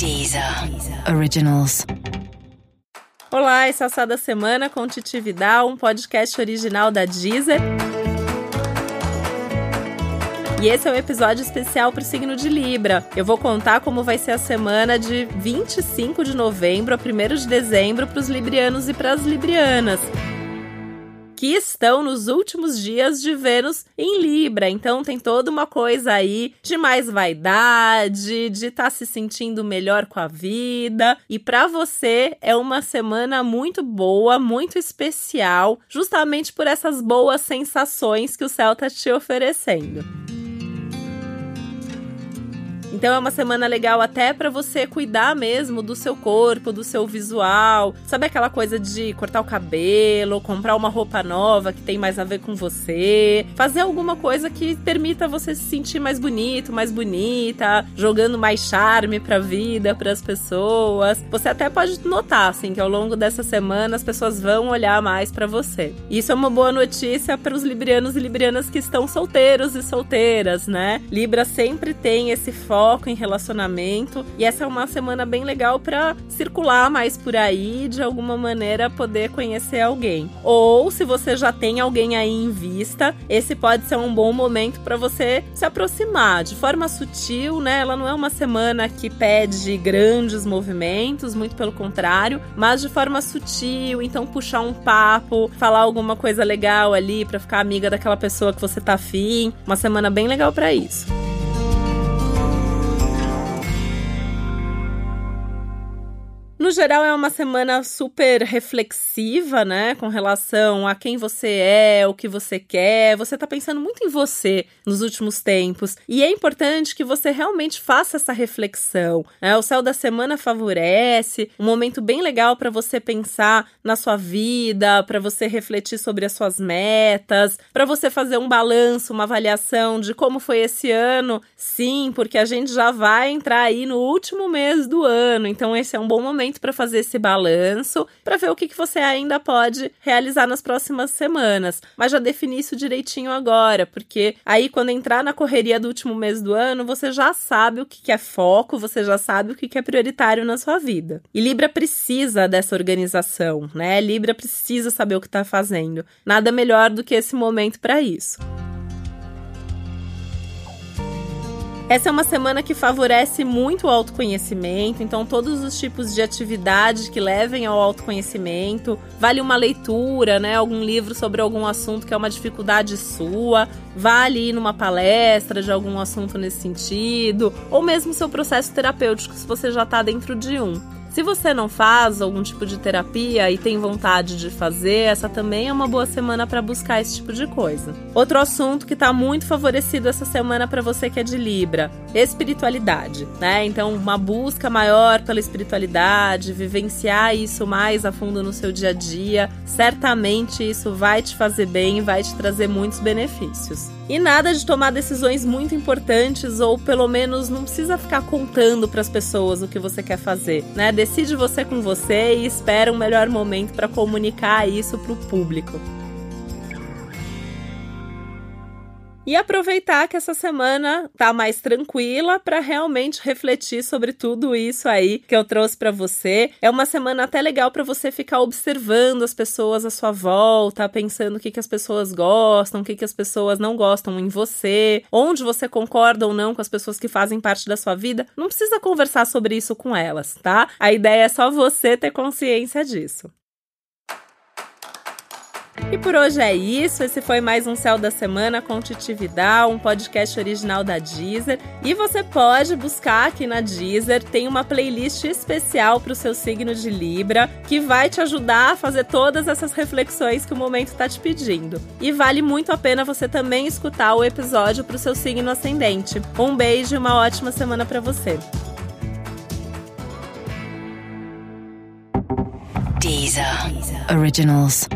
Deezer Originals. Olá, esse é o Sá da Semana com Titi Vidal, um podcast original da Deezer. E esse é um episódio especial para o signo de Libra. Eu vou contar como vai ser a semana de 25 de novembro a 1 de dezembro para os librianos e para as librianas que estão nos últimos dias de Vênus em Libra. Então tem toda uma coisa aí de mais vaidade, de estar tá se sentindo melhor com a vida. E para você é uma semana muito boa, muito especial, justamente por essas boas sensações que o céu está te oferecendo. Então é uma semana legal até para você cuidar mesmo do seu corpo, do seu visual. Sabe aquela coisa de cortar o cabelo, comprar uma roupa nova que tem mais a ver com você, fazer alguma coisa que permita você se sentir mais bonito, mais bonita, jogando mais charme pra vida, para as pessoas. Você até pode notar assim que ao longo dessa semana as pessoas vão olhar mais para você. Isso é uma boa notícia para os librianos e librianas que estão solteiros e solteiras, né? Libra sempre tem esse foco foco em relacionamento. E essa é uma semana bem legal para circular mais por aí, de alguma maneira poder conhecer alguém. Ou se você já tem alguém aí em vista, esse pode ser um bom momento para você se aproximar de forma sutil, né? Ela não é uma semana que pede grandes movimentos, muito pelo contrário, mas de forma sutil, então puxar um papo, falar alguma coisa legal ali para ficar amiga daquela pessoa que você tá afim. Uma semana bem legal para isso. No geral, é uma semana super reflexiva, né? Com relação a quem você é, o que você quer. Você tá pensando muito em você nos últimos tempos. E é importante que você realmente faça essa reflexão. Né? O céu da semana favorece, um momento bem legal para você pensar na sua vida, para você refletir sobre as suas metas, para você fazer um balanço, uma avaliação de como foi esse ano. Sim, porque a gente já vai entrar aí no último mês do ano. Então, esse é um bom momento para fazer esse balanço, para ver o que, que você ainda pode realizar nas próximas semanas. Mas já defini isso direitinho agora, porque aí quando entrar na correria do último mês do ano, você já sabe o que, que é foco, você já sabe o que, que é prioritário na sua vida. E Libra precisa dessa organização, né? Libra precisa saber o que está fazendo. Nada melhor do que esse momento para isso. Essa é uma semana que favorece muito o autoconhecimento, então todos os tipos de atividades que levem ao autoconhecimento, vale uma leitura, né, algum livro sobre algum assunto que é uma dificuldade sua, vale ir numa palestra de algum assunto nesse sentido, ou mesmo seu processo terapêutico se você já está dentro de um. Se você não faz algum tipo de terapia e tem vontade de fazer, essa também é uma boa semana para buscar esse tipo de coisa. Outro assunto que está muito favorecido essa semana para você que é de Libra, espiritualidade, né? Então, uma busca maior pela espiritualidade, vivenciar isso mais a fundo no seu dia a dia, certamente isso vai te fazer bem vai te trazer muitos benefícios. E nada de tomar decisões muito importantes ou pelo menos não precisa ficar contando para as pessoas o que você quer fazer, né? Decide você com você e espera um melhor momento para comunicar isso para o público. E aproveitar que essa semana tá mais tranquila para realmente refletir sobre tudo isso aí que eu trouxe para você. É uma semana até legal para você ficar observando as pessoas à sua volta, pensando o que, que as pessoas gostam, o que, que as pessoas não gostam em você, onde você concorda ou não com as pessoas que fazem parte da sua vida. Não precisa conversar sobre isso com elas, tá? A ideia é só você ter consciência disso. E por hoje é isso. Esse foi mais um Céu da Semana com Titi Vidal, um podcast original da Deezer. E você pode buscar aqui na Deezer, tem uma playlist especial para o seu signo de Libra, que vai te ajudar a fazer todas essas reflexões que o momento está te pedindo. E vale muito a pena você também escutar o episódio para o seu signo ascendente. Um beijo e uma ótima semana para você. Deezer. Deezer. Originals.